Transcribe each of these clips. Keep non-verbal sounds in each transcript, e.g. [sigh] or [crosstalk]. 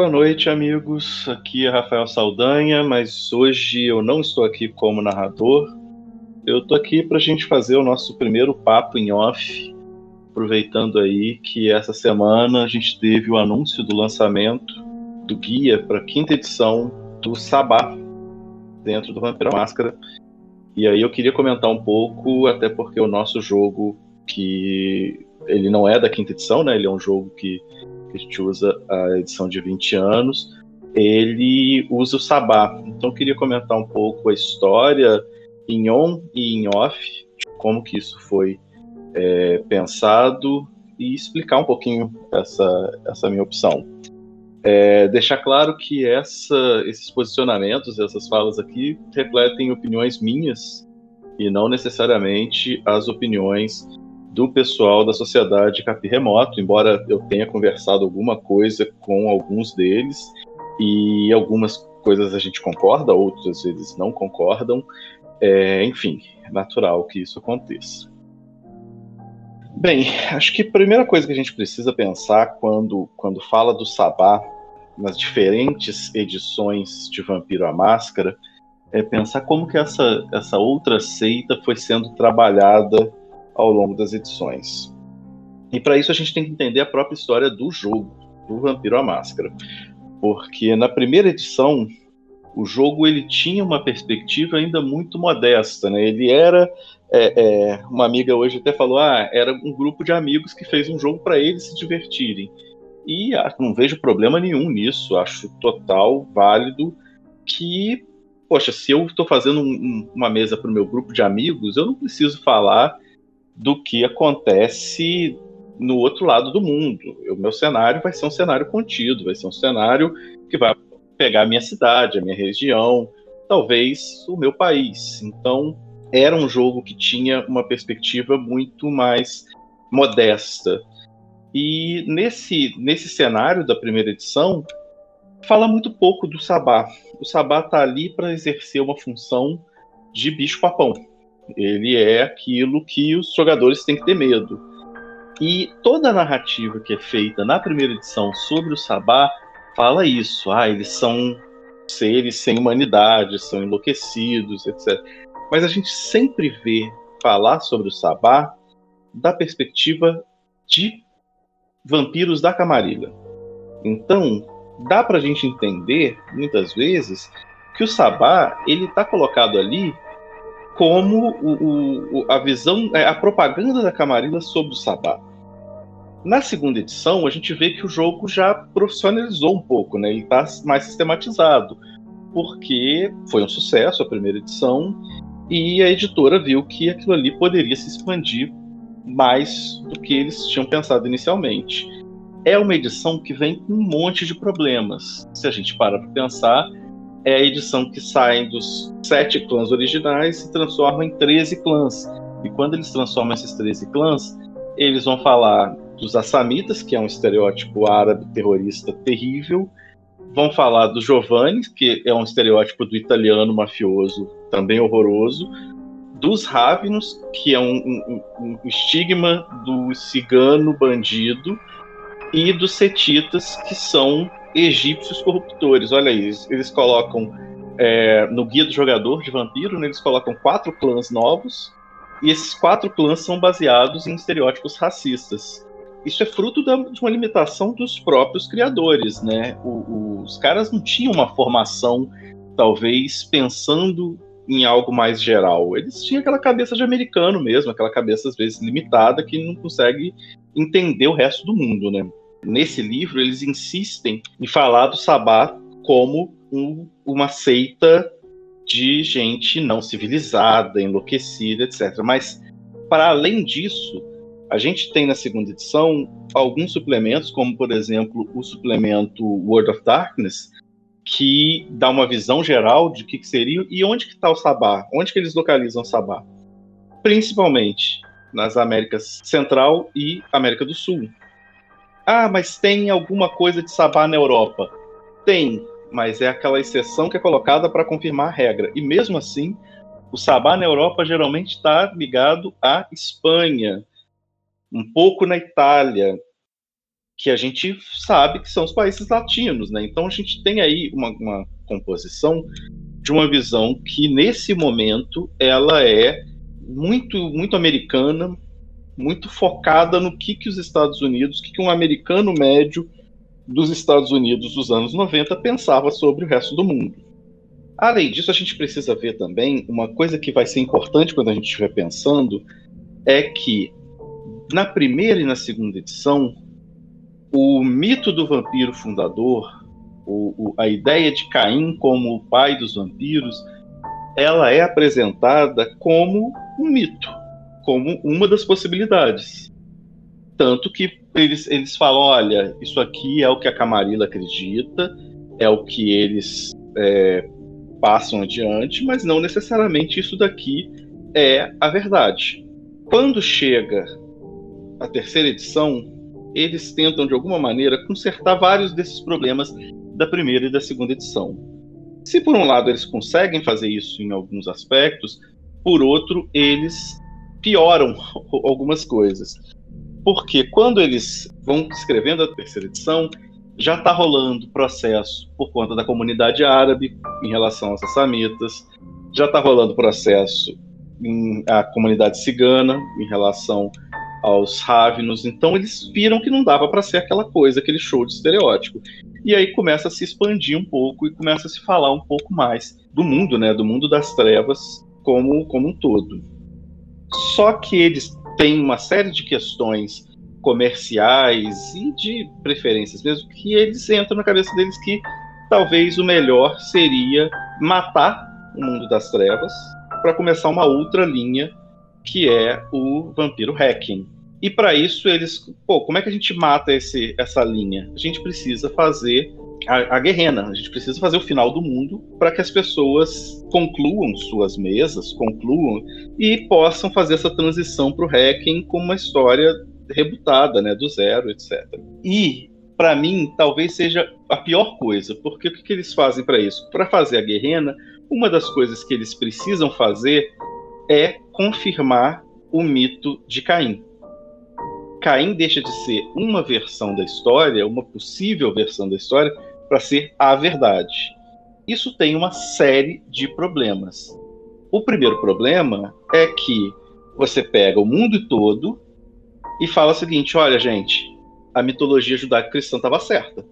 Boa noite, amigos. Aqui é Rafael Saldanha, mas hoje eu não estou aqui como narrador. Eu estou aqui para a gente fazer o nosso primeiro papo em off, aproveitando aí que essa semana a gente teve o anúncio do lançamento do guia para a quinta edição do Sabá, dentro do Vampiro Máscara. E aí eu queria comentar um pouco, até porque o nosso jogo, que ele não é da quinta edição, né? Ele é um jogo que, que a gente usa a edição de 20 anos. Ele usa o Sabá. Então eu queria comentar um pouco a história em on e em off, como que isso foi é, pensado e explicar um pouquinho essa, essa minha opção. É, deixar claro que essa, esses posicionamentos, essas falas aqui, refletem opiniões minhas e não necessariamente as opiniões do pessoal da sociedade Capi Remoto, embora eu tenha conversado alguma coisa com alguns deles e algumas coisas a gente concorda, outras eles não concordam. É, enfim, é natural que isso aconteça. Bem, acho que a primeira coisa que a gente precisa pensar quando, quando fala do Sabá nas diferentes edições de Vampiro à Máscara é pensar como que essa, essa outra seita foi sendo trabalhada ao longo das edições. E para isso a gente tem que entender a própria história do jogo, do Vampiro à Máscara. Porque na primeira edição, o jogo ele tinha uma perspectiva ainda muito modesta, né? Ele era é, é, uma amiga hoje até falou, ah, era um grupo de amigos que fez um jogo para eles se divertirem. E ah, não vejo problema nenhum nisso, acho total válido que, poxa, se eu estou fazendo um, uma mesa para o meu grupo de amigos, eu não preciso falar do que acontece no outro lado do mundo. O meu cenário vai ser um cenário contido, vai ser um cenário que vai pegar a minha cidade, a minha região, talvez o meu país. Então, era um jogo que tinha uma perspectiva muito mais modesta. E nesse, nesse cenário da primeira edição, fala muito pouco do Sabá. O Sabá está ali para exercer uma função de bicho-papão. Ele é aquilo que os jogadores têm que ter medo. E toda a narrativa que é feita na primeira edição sobre o Sabá fala isso. Ah, eles são seres sem humanidade, são enlouquecidos, etc. Mas a gente sempre vê falar sobre o Sabá da perspectiva de vampiros da Camarilla. Então, dá para a gente entender, muitas vezes, que o Sabá ele está colocado ali como o, o, a visão, é, a propaganda da Camarilla sobre o Sabá. Na segunda edição, a gente vê que o jogo já profissionalizou um pouco, né? Ele está mais sistematizado, porque foi um sucesso a primeira edição e a editora viu que aquilo ali poderia se expandir mais do que eles tinham pensado inicialmente. É uma edição que vem com um monte de problemas. Se a gente para para pensar, é a edição que sai dos sete clãs originais e se transforma em 13 clãs. E quando eles transformam esses 13 clãs, eles vão falar dos assamitas, que é um estereótipo árabe terrorista terrível, vão falar do Giovanni, que é um estereótipo do italiano mafioso também horroroso, dos Ravenos, que é um, um, um, estigma do cigano bandido, e dos Setitas, que são egípcios corruptores. Olha isso, eles colocam é, no guia do jogador de vampiro, né, eles colocam quatro clãs novos, e esses quatro clãs são baseados em estereótipos racistas. Isso é fruto da, de uma limitação dos próprios criadores, né? O, os caras não tinham uma formação, talvez, pensando em algo mais geral. Eles tinham aquela cabeça de americano mesmo, aquela cabeça às vezes limitada que não consegue entender o resto do mundo, né? Nesse livro eles insistem em falar do Sabá como um, uma seita de gente não civilizada, enlouquecida, etc. Mas para além disso, a gente tem na segunda edição alguns suplementos, como por exemplo o suplemento World of Darkness, que dá uma visão geral de o que, que, seria e onde que está o Sabá, onde que eles localizam o Sabá. Principalmente nas Américas Central e América do Sul. Ah, mas tem alguma coisa de Sabá na Europa? Tem, mas é aquela exceção que é colocada para confirmar a regra. E mesmo assim, o Sabá na Europa geralmente está ligado à Espanha, um pouco na Itália, que a gente sabe que são os países latinos, né? Então a gente tem aí uma, uma composição de uma visão que nesse momento ela é muito muito americana, muito focada no que que os Estados Unidos, que que um americano médio dos Estados Unidos dos anos 90 pensava sobre o resto do mundo. Além disso, a gente precisa ver também uma coisa que vai ser importante quando a gente estiver pensando é que na primeira e na segunda edição o mito do vampiro fundador, o, o, a ideia de Caim como o pai dos vampiros, ela é apresentada como um mito, como uma das possibilidades. Tanto que eles, eles falam: olha, isso aqui é o que a Camarilla acredita, é o que eles é, passam adiante, mas não necessariamente isso daqui é a verdade. Quando chega a terceira edição, eles tentam de alguma maneira consertar vários desses problemas da primeira e da segunda edição. Se por um lado eles conseguem fazer isso em alguns aspectos, por outro eles pioram [laughs] algumas coisas. Porque quando eles vão escrevendo a terceira edição, já está rolando processo por conta da comunidade árabe em relação aos sassamitas, já está rolando processo a comunidade cigana em relação aos Ravenos. Então eles viram que não dava para ser aquela coisa, aquele show de estereótipo. E aí começa a se expandir um pouco e começa a se falar um pouco mais do mundo, né, do mundo das trevas como como um todo. Só que eles têm uma série de questões comerciais e de preferências mesmo que eles entram na cabeça deles que talvez o melhor seria matar o mundo das trevas para começar uma outra linha que é o vampiro hacking. E para isso eles, pô, como é que a gente mata esse, essa linha? A gente precisa fazer a, a guerrena, a gente precisa fazer o final do mundo para que as pessoas concluam suas mesas, concluam e possam fazer essa transição para o hacking com uma história rebutada, né, do zero, etc. E para mim talvez seja a pior coisa, porque o que, que eles fazem para isso? Para fazer a guerrena, uma das coisas que eles precisam fazer é confirmar o mito de Caim. Caim deixa de ser uma versão da história, uma possível versão da história, para ser a verdade. Isso tem uma série de problemas. O primeiro problema é que você pega o mundo todo e fala o seguinte: olha, gente, a mitologia judaico-cristã estava certa.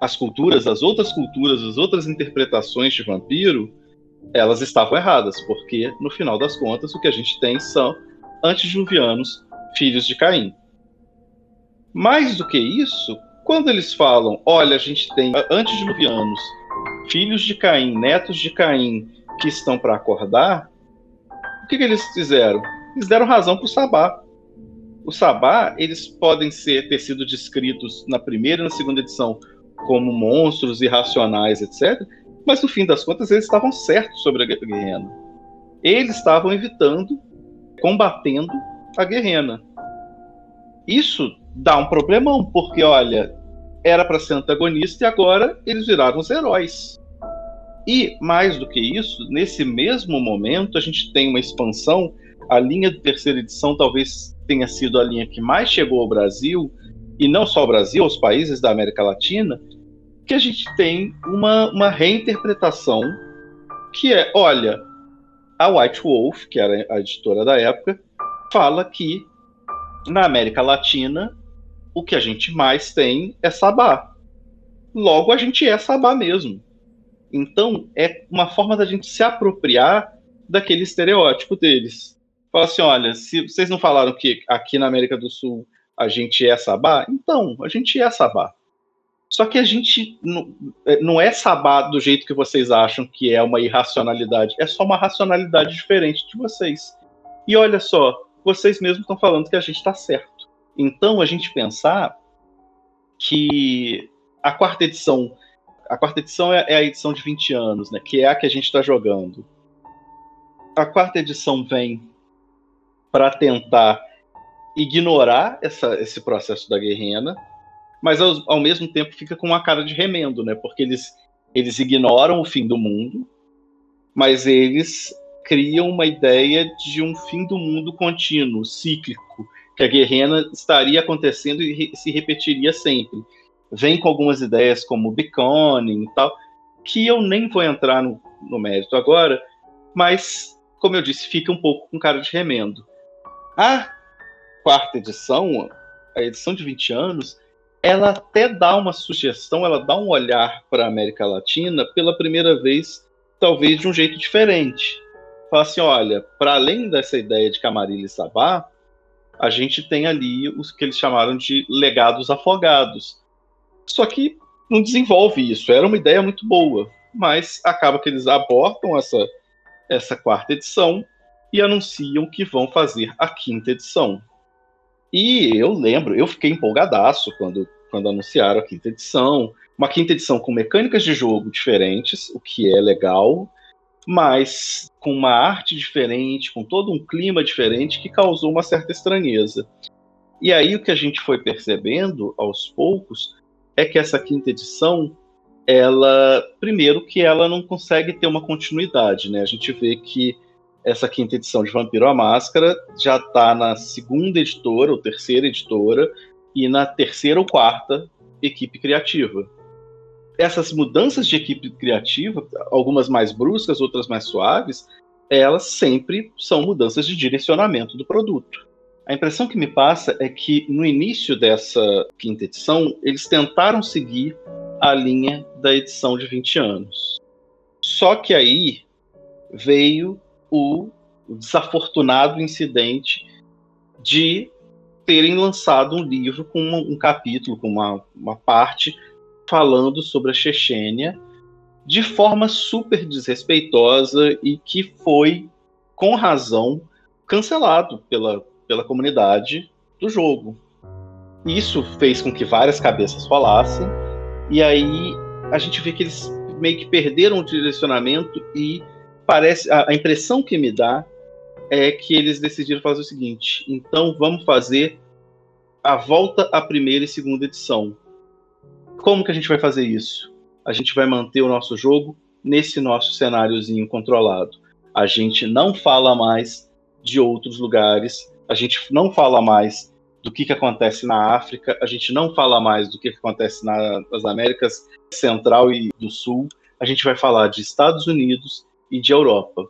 As culturas, as outras culturas, as outras interpretações de vampiro elas estavam erradas, porque no final das contas o que a gente tem são antediluvianos, filhos de Caim. Mais do que isso, quando eles falam, olha, a gente tem antediluvianos, filhos de Caim, netos de Caim, que estão para acordar, o que, que, eles fizeram? Eles deram razão para o Sabá. O Sabá, eles podem ser, ter sido descritos na primeira e na segunda edição como monstros irracionais, etc. Mas no fim das contas, eles estavam certos sobre a Guerrena. Eles estavam evitando, combatendo a Guerrena. Isso dá um problemão, porque olha, era para ser antagonista e agora eles viraram os heróis. E mais do que isso, nesse mesmo momento a gente tem uma expansão. A linha de terceira edição talvez tenha sido a linha que mais chegou ao Brasil, e não só ao Brasil, aos países da América Latina, que a gente tem uma, uma reinterpretação que é, olha, a White Wolf, que era a editora da época, fala que na América Latina o que a gente mais tem é sabá. Logo, a gente é sabá mesmo. Então, é uma forma da gente se apropriar daquele estereótipo deles. Fala assim: olha, se vocês não falaram que aqui na América do Sul a gente é sabá, então, a gente é sabá. Só que a gente não, é, não é sabá do jeito que vocês acham que é uma irracionalidade. É só uma racionalidade diferente de vocês. E olha só, vocês mesmos estão falando que a gente está certo. Então a gente pensar que a quarta edição, a quarta edição é, é a edição de 20 anos, né? Que é a que a gente está jogando. A quarta edição vem para tentar ignorar essa, esse processo da guerrena mas ao, ao, mesmo tempo fica com uma cara de remendo, né? Porque eles, eles ignoram o fim do mundo, mas eles criam uma ideia de um fim do mundo contínuo, cíclico, que a guerrena estaria acontecendo e se repetiria sempre. Vem com algumas ideias como Beconing e tal, que eu nem vou entrar no, no mérito agora, mas, como eu disse, fica um pouco com cara de remendo. A quarta edição, a edição de 20 anos, ela até dá uma sugestão, ela dá um olhar para a América Latina pela primeira vez, talvez de um jeito diferente. Fala assim: olha, para além dessa ideia de Camarilha e Sabá, a gente tem ali os que eles chamaram de legados afogados. Só que não desenvolve isso. Era uma ideia muito boa, mas acaba que eles abortam essa, essa quarta edição e anunciam que vão fazer a quinta edição. E eu lembro, eu fiquei empolgadaço quando, quando anunciaram a quinta edição. Uma quinta edição com mecânicas de jogo diferentes, o que é legal, mas com uma arte diferente, com todo um clima diferente que causou uma certa estranheza. E aí o que a gente foi percebendo aos poucos é que essa quinta edição, ela, primeiro que ela não consegue ter uma continuidade, né? A gente vê que essa quinta edição de Vampiro à Máscara já está na segunda editora ou terceira editora e na terceira ou quarta equipe criativa. Essas mudanças de equipe criativa, algumas mais bruscas, outras mais suaves, elas sempre são mudanças de direcionamento do produto. A impressão que me passa é que no início dessa quinta edição, eles tentaram seguir a linha da edição de 20 anos. Só que aí veio o desafortunado incidente de terem lançado um livro com um, capítulo, com uma, uma parte falando sobre a Chechênia de forma super desrespeitosa e que foi, com razão, cancelado pela, pela comunidade do jogo. Isso fez com que várias cabeças rolassem, e aí a gente vê que eles meio que perderam o direcionamento e parece a, a impressão que me dá é que eles decidiram fazer o seguinte: então vamos fazer a volta à primeira e segunda edição. Como que a gente vai fazer isso? A gente vai manter o nosso jogo nesse nosso cenáriozinho controlado. A gente não fala mais de outros lugares, a gente não fala mais do que, que acontece na África, a gente não fala mais do que, que acontece na, nas Américas Central e do Sul, a gente vai falar de Estados Unidos e de Europa.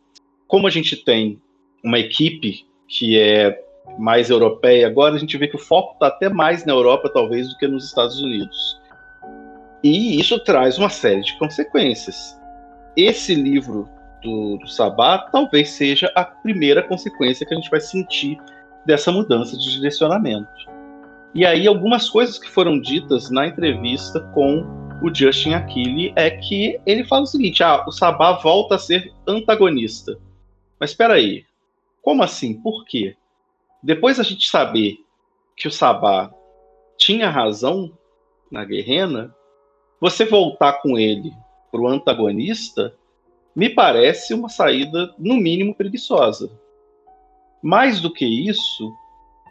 Como a gente tem uma equipe que é mais europeia, agora a gente vê que o foco está até mais na Europa, talvez, do que nos Estados Unidos. E isso traz uma série de consequências. Esse livro do, do Sabá talvez seja a primeira consequência que a gente vai sentir dessa mudança de direcionamento. E aí, algumas coisas que foram ditas na entrevista com o Justin Aquile é que ele fala o seguinte: ah, o Sabá volta a ser antagonista. Mas espera aí, como assim? Por quê? Depois a gente saber que o Sabá tinha razão na Guerrena, você voltar com ele para o antagonista me parece uma saída, no mínimo, preguiçosa. Mais do que isso,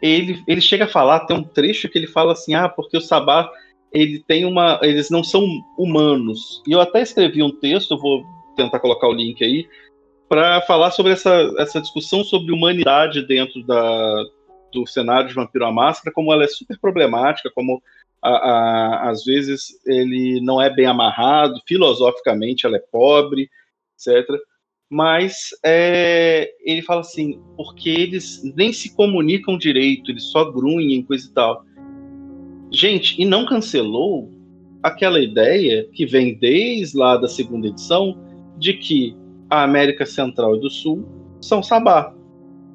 ele, ele chega a falar, tem um trecho que ele fala assim: ah, porque o Sabá ele tem uma. Eles não são humanos. E eu até escrevi um texto, vou tentar colocar o link aí, para falar sobre essa, essa discussão sobre humanidade dentro da, do cenário de Vampiro à Máscara, como ela é super problemática, como a, a, às vezes ele não é bem amarrado, filosoficamente ela é pobre, etc. Mas é, ele fala assim, porque eles nem se comunicam direito, eles só grunhem, coisa e tal. Gente, e não cancelou aquela ideia que vem desde lá da segunda edição de que a América Central e do Sul são Sabá.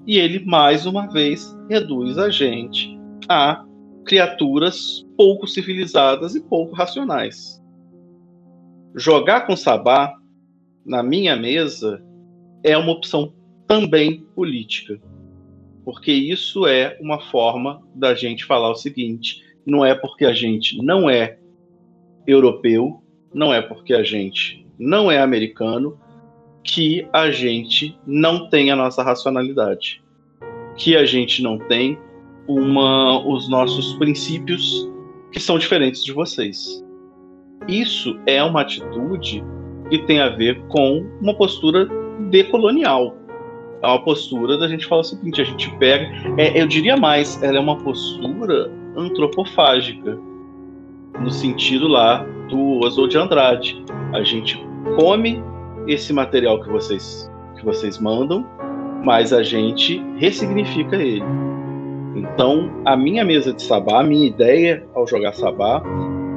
E ele, mais uma vez, reduz a gente a criaturas pouco civilizadas e pouco racionais. Jogar com Sabá na minha mesa é uma opção também política. Porque isso é uma forma da gente falar o seguinte: não é porque a gente não é europeu, não é porque a gente não é americano, que a gente não tem a nossa racionalidade, que a gente não tem uma, os nossos princípios que são diferentes de vocês. Isso é uma atitude que tem a ver com uma postura decolonial. é uma postura da gente falar o seguinte: a gente pega. É, eu diria mais, ela é uma postura antropofágica, no sentido lá do Oswald de Andrade. A gente come esse material que vocês, que vocês mandam, mas a gente ressignifica ele. Então, a minha mesa de sabá, a minha ideia ao jogar sabá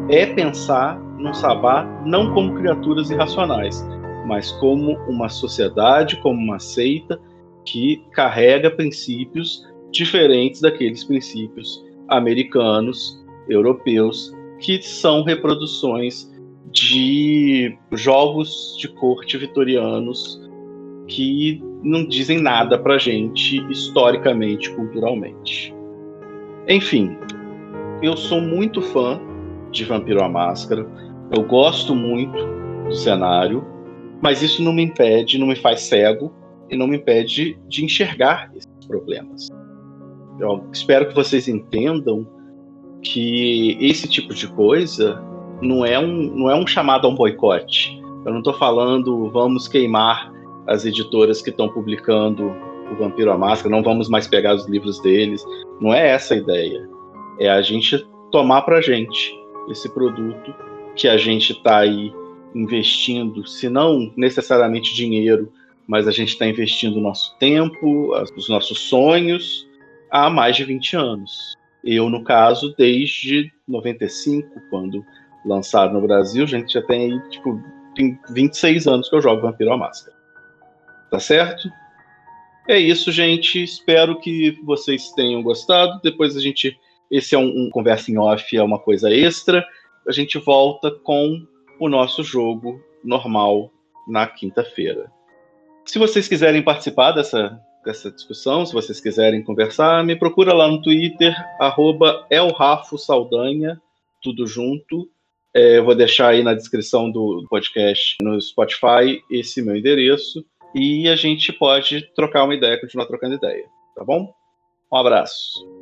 é pensar num sabá não como criaturas irracionais, mas como uma sociedade, como uma seita que carrega princípios diferentes daqueles princípios americanos, europeus, que são reproduções de jogos de corte vitorianos que não dizem nada pra gente historicamente, culturalmente. Enfim, eu sou muito fã de Vampiro à Máscara, eu gosto muito do cenário, mas isso não me impede, não me faz cego e não me impede de enxergar esses problemas. Eu espero que vocês entendam que esse tipo de coisa não é um, não é um chamado a um boicote. Eu não estou falando vamos queimar as editoras que estão publicando o Vampiro à Máscara, não vamos mais pegar os livros deles. Não é essa a ideia. É a gente tomar para gente esse produto que a gente está aí investindo, se não necessariamente dinheiro, mas a gente está investindo o nosso tempo, os nossos sonhos há mais de 20 anos. Eu, no caso, desde 95, quando lançado no Brasil, a gente já tem tipo, tem 26 anos que eu jogo Vampiro à Máscara. Tá certo? É isso, gente. Espero que vocês tenham gostado. Depois a gente. Esse é um, um conversa em off, é uma coisa extra. A gente volta com o nosso jogo normal na quinta-feira. Se vocês quiserem participar dessa, dessa discussão, se vocês quiserem conversar, me procura lá no Twitter, arroba Saldanha, tudo junto. É, eu vou deixar aí na descrição do podcast no Spotify esse meu endereço e a gente pode trocar uma ideia, continuar trocando ideia, tá bom? Um abraço.